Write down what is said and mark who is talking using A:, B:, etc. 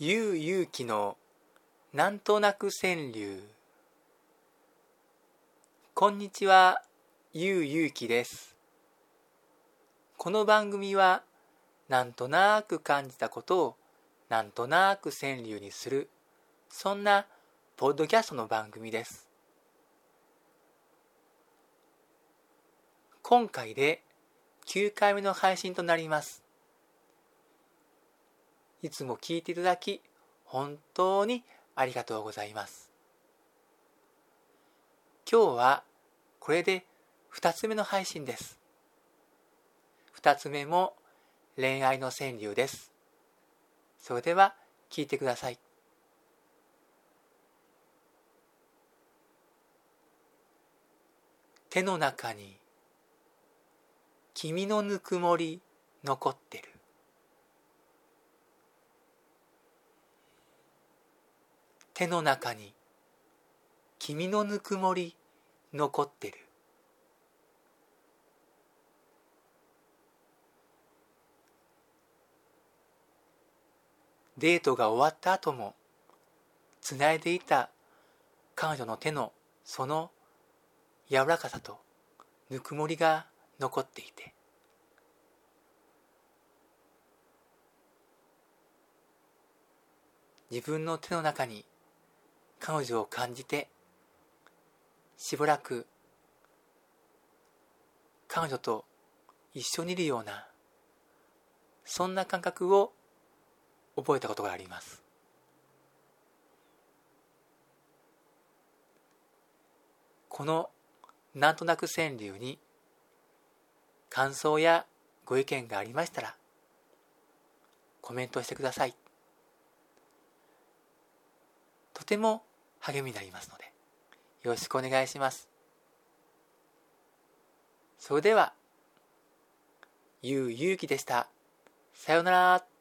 A: ゆうゆうきのなんとなく川柳。こんにちはゆうゆうきです。この番組はなんとなく感じたことをなんとなく川柳にするそんなポッドキャストの番組です。今回で9回目の配信となります。いつも聞いていただき、本当にありがとうございます。今日はこれで2つ目の配信です。2つ目も恋愛の川柳です。それでは聞いてください。手の中に君のぬくもり残ってる。手の中に君のぬくもり残ってる。デートが終わった後もつないでいた彼女の手のその柔らかさとぬくもりが残っていて。自分の手の中に彼女を感じてしばらく彼女と一緒にいるようなそんな感覚を覚えたことがあります。このなんとなく川柳に感想やご意見がありましたらコメントしてください。とても励みになりますので、よろしくお願いします。それでは、ゆうゆうきでした。さようなら。